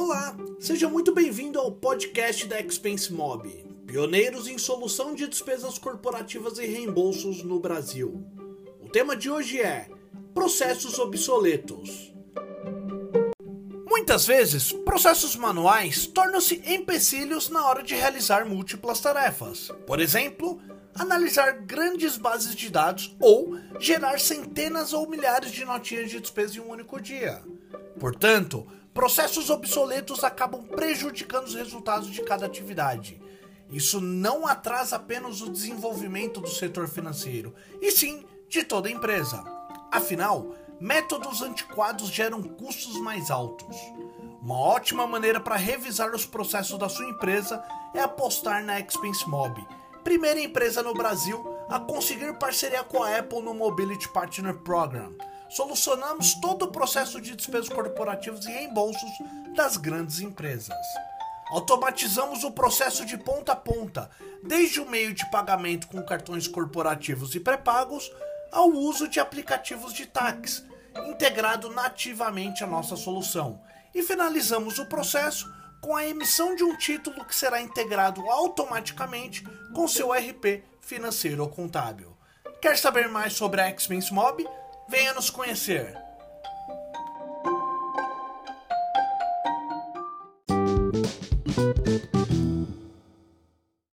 Olá, seja muito bem-vindo ao podcast da Expense Mob, pioneiros em solução de despesas corporativas e reembolsos no Brasil. O tema de hoje é processos obsoletos. Muitas vezes, processos manuais tornam-se empecilhos na hora de realizar múltiplas tarefas. Por exemplo, analisar grandes bases de dados ou gerar centenas ou milhares de notinhas de despesa em um único dia. Portanto, processos obsoletos acabam prejudicando os resultados de cada atividade. Isso não atrasa apenas o desenvolvimento do setor financeiro, e sim de toda a empresa. Afinal, métodos antiquados geram custos mais altos. Uma ótima maneira para revisar os processos da sua empresa é apostar na Expense Mob, primeira empresa no Brasil a conseguir parceria com a Apple no Mobility Partner Program. Solucionamos todo o processo de despesas corporativas e reembolsos das grandes empresas. Automatizamos o processo de ponta a ponta, desde o meio de pagamento com cartões corporativos e pré-pagos ao uso de aplicativos de tax, integrado nativamente à nossa solução. E finalizamos o processo com a emissão de um título que será integrado automaticamente com seu RP financeiro ou contábil. Quer saber mais sobre a Expense Mob? Venha nos conhecer.